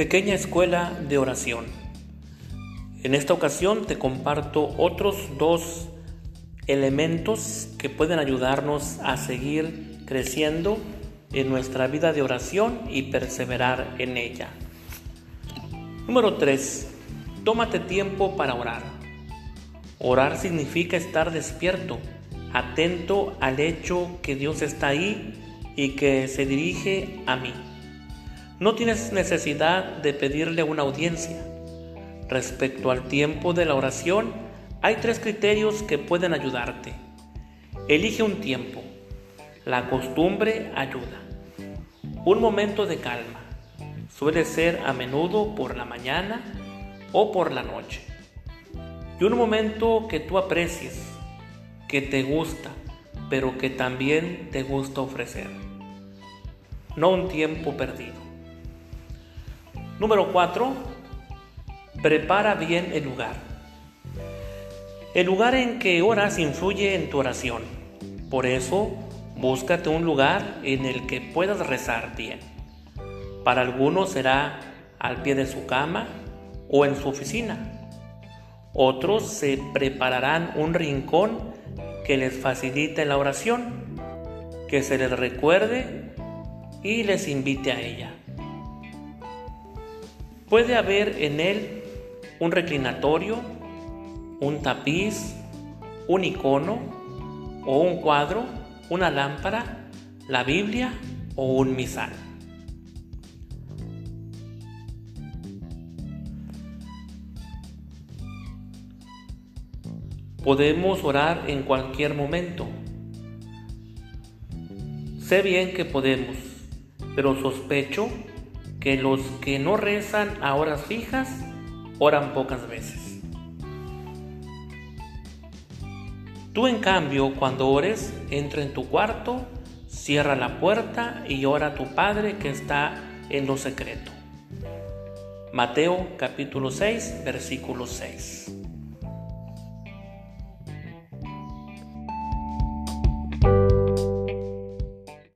Pequeña escuela de oración. En esta ocasión te comparto otros dos elementos que pueden ayudarnos a seguir creciendo en nuestra vida de oración y perseverar en ella. Número 3. Tómate tiempo para orar. Orar significa estar despierto, atento al hecho que Dios está ahí y que se dirige a mí. No tienes necesidad de pedirle una audiencia. Respecto al tiempo de la oración, hay tres criterios que pueden ayudarte. Elige un tiempo. La costumbre ayuda. Un momento de calma. Suele ser a menudo por la mañana o por la noche. Y un momento que tú aprecies, que te gusta, pero que también te gusta ofrecer. No un tiempo perdido. Número 4. Prepara bien el lugar. El lugar en que oras influye en tu oración. Por eso, búscate un lugar en el que puedas rezar bien. Para algunos será al pie de su cama o en su oficina. Otros se prepararán un rincón que les facilite la oración, que se les recuerde y les invite a ella. Puede haber en él un reclinatorio, un tapiz, un icono o un cuadro, una lámpara, la Biblia o un misal. Podemos orar en cualquier momento. Sé bien que podemos, pero sospecho que los que no rezan a horas fijas oran pocas veces. Tú en cambio, cuando ores, entra en tu cuarto, cierra la puerta y ora a tu Padre que está en lo secreto. Mateo capítulo 6, versículo 6.